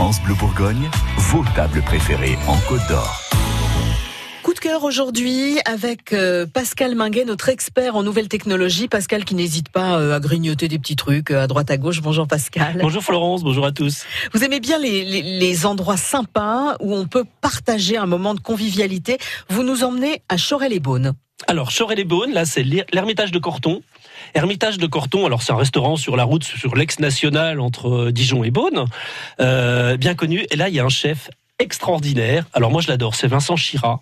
France Bleu Bourgogne, vos tables préférées en Côte d'Or. Coup de cœur aujourd'hui avec euh, Pascal Minguet, notre expert en nouvelles technologies. Pascal qui n'hésite pas euh, à grignoter des petits trucs euh, à droite à gauche. Bonjour Pascal. Bonjour Florence, bonjour à tous. Vous aimez bien les, les, les endroits sympas où on peut partager un moment de convivialité. Vous nous emmenez à Chorel-les-Beaunes. Alors, Chorel-les-Beaunes, là, c'est l'Ermitage de Corton. Hermitage de Corton, alors c'est un restaurant sur la route, sur l'ex-national entre Dijon et Beaune, euh, bien connu. Et là, il y a un chef extraordinaire. Alors moi, je l'adore, c'est Vincent Chira.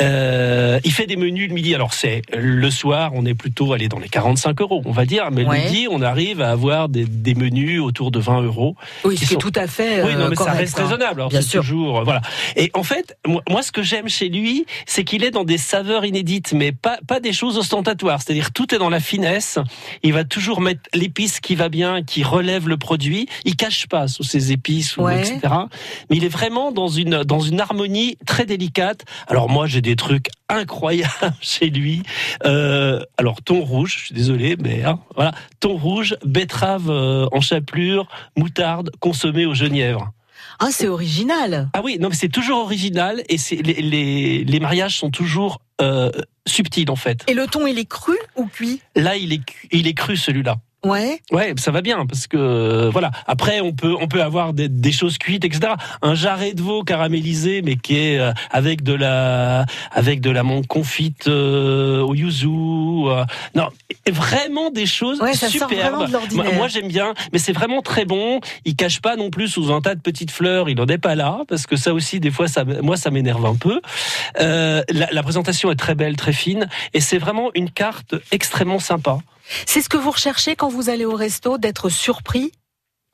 Euh, il fait des menus le midi. Alors c'est le soir, on est plutôt allé dans les 45 euros, on va dire. Mais Ouais. le midi, on arrive à avoir des, des menus autour de 20 euros. Oui, Qui ce qui est sont- tout à fait Oui, non, euh, mais ça reste hein. raisonnable. Alors, Bien c'est sûr. toujours, euh, voilà. Et en fait, moi, moi, ce que j'aime chez lui, c'est qu'il est dans des saveurs inédites, mais pas, pas des choses ostentatoires. C'est-à-dire, tout est dans la finesse. Il va toujours mettre l'épice qui va bien, qui relève le produit. Il cache pas sous ses épices ou Ouais. etc. Mais il est vraiment dans une, dans une harmonie très délicate. Alors, moi, j'ai des trucs incroyables chez lui. Euh, alors, thon rouge, je suis désolé, mais hein, voilà. Thon rouge, betterave euh, en chapelure, moutarde, consommée au genièvre. Ah, c'est original. Ah oui, non, mais c'est toujours original et c'est les, les, les mariages sont toujours euh, subtils en fait. Et le thon, il est cru ou cuit? Là, il est il est cru celui-là. Ouais. Ouais, ça va bien parce que euh, voilà. Après, on peut on peut avoir des, des choses cuites, etc. Un jarret de veau caramélisé, mais qui est euh, avec de la avec de la menthe confite euh, au yuzu. non, vraiment des choses Ouais, ça sort superbes. vraiment de l'ordinaire. Moi, moi, j'aime bien, mais c'est vraiment très bon. Il cache pas non plus sous un tas de petites fleurs. Il en est pas là parce que ça aussi, des fois, ça moi ça m'énerve un peu. La, la présentation est très belle, très fine, et c'est vraiment une carte extrêmement sympa. C'est ce que vous recherchez quand vous allez au resto, d'être surpris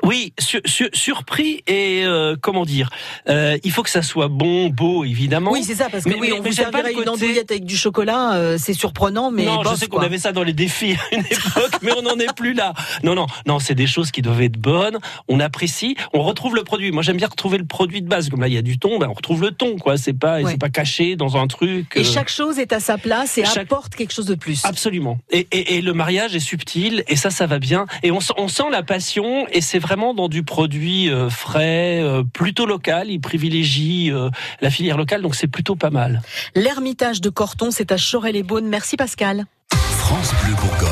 Oui, sur- sur- surpris et euh, comment dire, euh, il faut que ça soit bon, beau, évidemment. Oui, c'est ça, parce que Mais- oui, on mais vous servirait une andouillette avec du chocolat, euh, c'est surprenant, mais non, je bof, sais qu'on avait ça dans les défis à une époque, mais on n'en est plus là. Non, non, non, c'est des choses qui doivent être bonnes. On apprécie, on retrouve le produit. Moi, j'aime bien retrouver le produit de base. Comme là, il y a du thon, ben, on retrouve le thon, quoi. C'est pas, Ouais. c'est pas caché dans un truc. Et chaque chose est à sa place et chaque- apporte quelque chose de plus. Absolument. Et, et, et le mariage est subtil et ça, ça va bien. Et on, sent- on sent la passion et c'est vraiment dans du produit euh, frais, euh, plutôt local. Il privilégie euh, la filière locale, donc c'est plutôt pas mal. L'ermitage de Corton, c'est à Chorel-les-Beaunes. Merci Pascal. France Bleu Bourgogne.